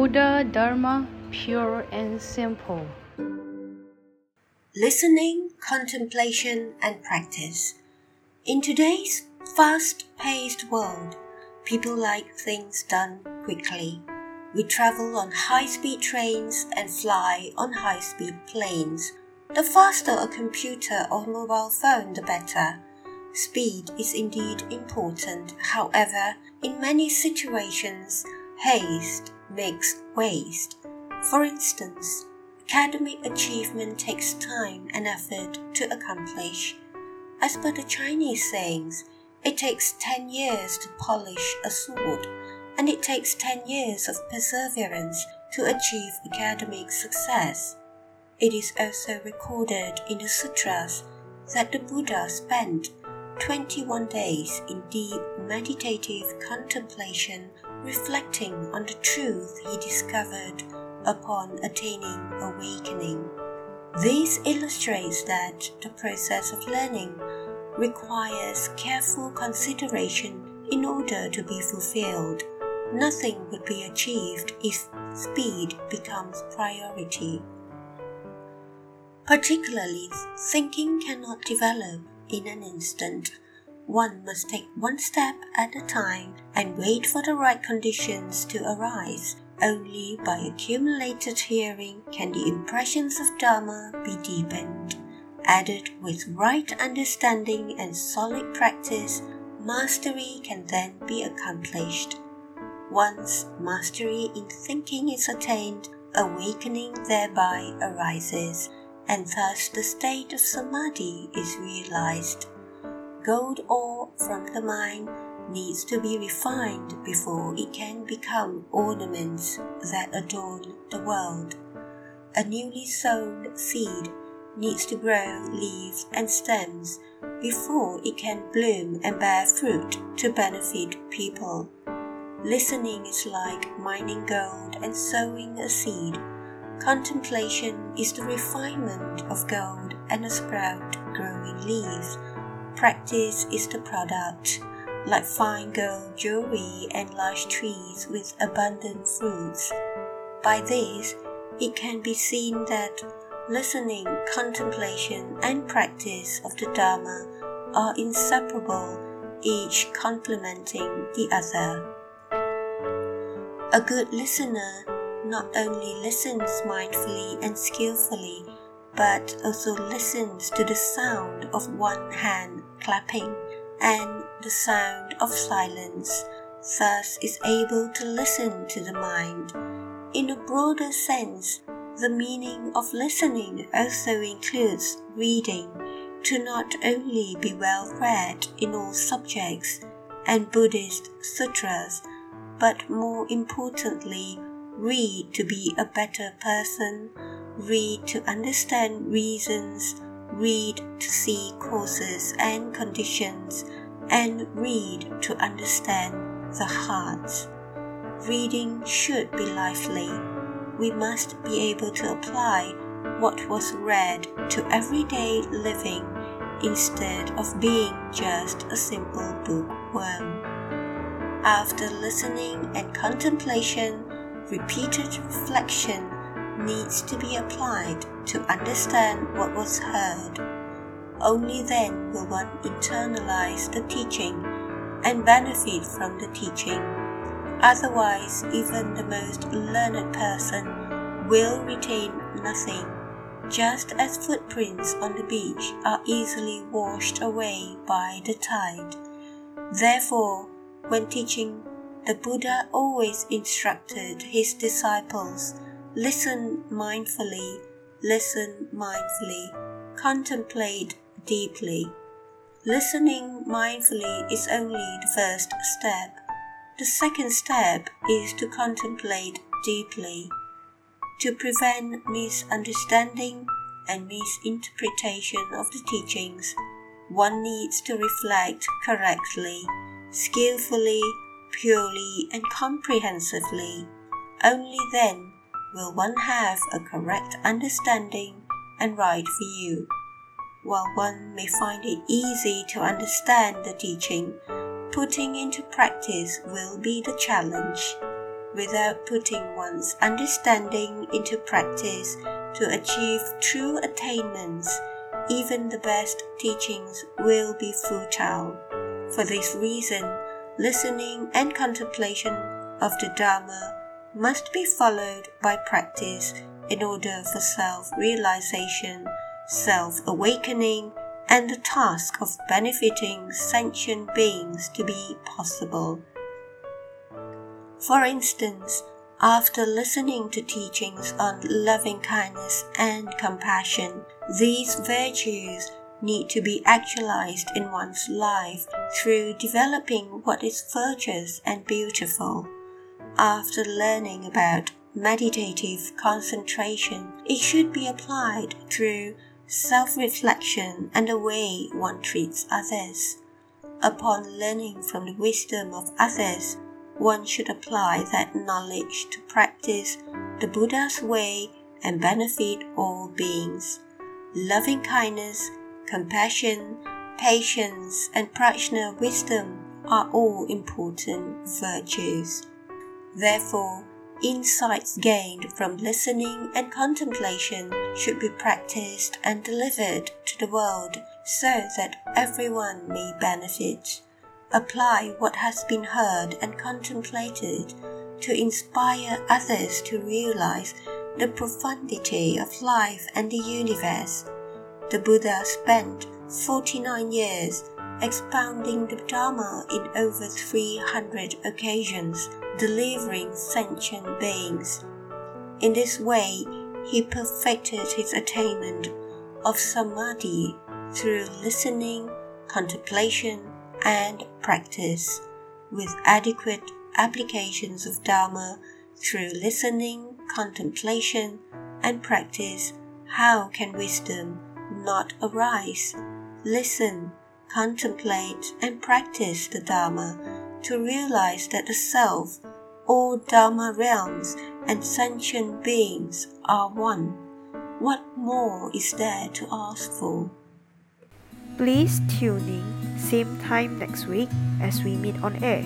Buddha Dharma pure and simple. Listening, contemplation, and practice. In today's fast paced world, people like things done quickly. We travel on high speed trains and fly on high speed planes. The faster a computer or mobile phone, the better. Speed is indeed important. However, in many situations, haste makes waste. For instance, academic achievement takes time and effort to accomplish. As per the Chinese sayings, it takes 10 years to polish a sword, and it takes 10 years of perseverance to achieve academic success. It is also recorded in the sutras that the Buddha spent 21 days in deep meditative contemplation, reflecting on the truth he discovered upon attaining awakening. This illustrates that the process of learning requires careful consideration in order to be fulfilled. Nothing would be achieved if speed becomes priority. Particularly, thinking cannot develop in an instant. One must take one step at a time and wait for the right conditions to arise. Only by accumulated hearing can the impressions of Dharma be deepened. Added with right understanding and solid practice, mastery can then be accomplished. Once mastery in thinking is attained, awakening thereby arises and thus the state of samadhi is realized. Gold ore from the mine needs to be refined before it can become ornaments that adorn the world. A newly sown seed needs to grow leaves and stems before it can bloom and bear fruit to benefit people. Listening is like mining gold and sowing a seed Contemplation is the refinement of gold and a sprout growing leaves. Practice is the product, like fine gold jewelry and large trees with abundant fruits. By this, it can be seen that listening, contemplation, and practice of the Dharma are inseparable, each complementing the other. A good listener not only listens mindfully and skillfully, but also listens to the sound of one hand clapping and the sound of silence, thus is able to listen to the mind. In a broader sense, the meaning of listening also includes reading, to not only be well read in all subjects and Buddhist sutras, but more importantly, read to be a better person, read to understand reasons, read to see causes and conditions, and read to understand the heart. Reading should be lively. We must be able to apply what was read to everyday living instead of being just a simple bookworm. After listening and contemplation, repeated reflection needs to be applied to understand what was heard. Only then will one internalize the teaching and benefit from the teaching. Otherwise, even the most learned person will retain nothing, just as footprints on the beach are easily washed away by the tide. Therefore, when teaching the Buddha always instructed his disciples listen mindfully, listen mindfully, contemplate deeply. Listening mindfully is only the first step. The second step is to contemplate deeply. To prevent misunderstanding and misinterpretation of the teachings, one needs to reflect correctly, skillfully, purely and comprehensively. Only then will one have a correct understanding and right view. While one may find it easy to understand the teaching, putting into practice will be the challenge. without putting one's understanding into practice to achieve true attainments, even the best teachings will be futile. For this reason, listening and contemplation of the Dharma must be followed by practice in order for self realization, self awakening, and the task of benefiting sentient beings to be possible. For instance, after listening to teachings on loving kindness and compassion, these virtues need to be actualized in one's life through developing what is virtuous and beautiful. After learning about meditative concentration, it should be applied through self reflection and the way one treats others. Upon learning from the wisdom of others, one should apply that knowledge to practice the Buddha's way and benefit all beings. Loving kindness, compassion, patience, and prajna wisdom are all important virtues. Therefore, insights gained from listening and contemplation should be practiced and delivered to the world so that everyone may benefit. Apply what has been heard and contemplated to inspire others to realize the profundity of life and the universe. The Buddha spent 49 years expounding the Dharma in over 300 occasions, delivering sentient beings. In this way, he perfected his attainment of samadhi through listening, contemplation, and practice, with adequate applications of Dharma through listening, contemplation, and practice. How can wisdom not arise? Listen contemplate and practice the Dharma to realize that the Self, all Dharma realms, and sentient beings are one. What more is there to ask for? Please tune in same time next week as we meet on air.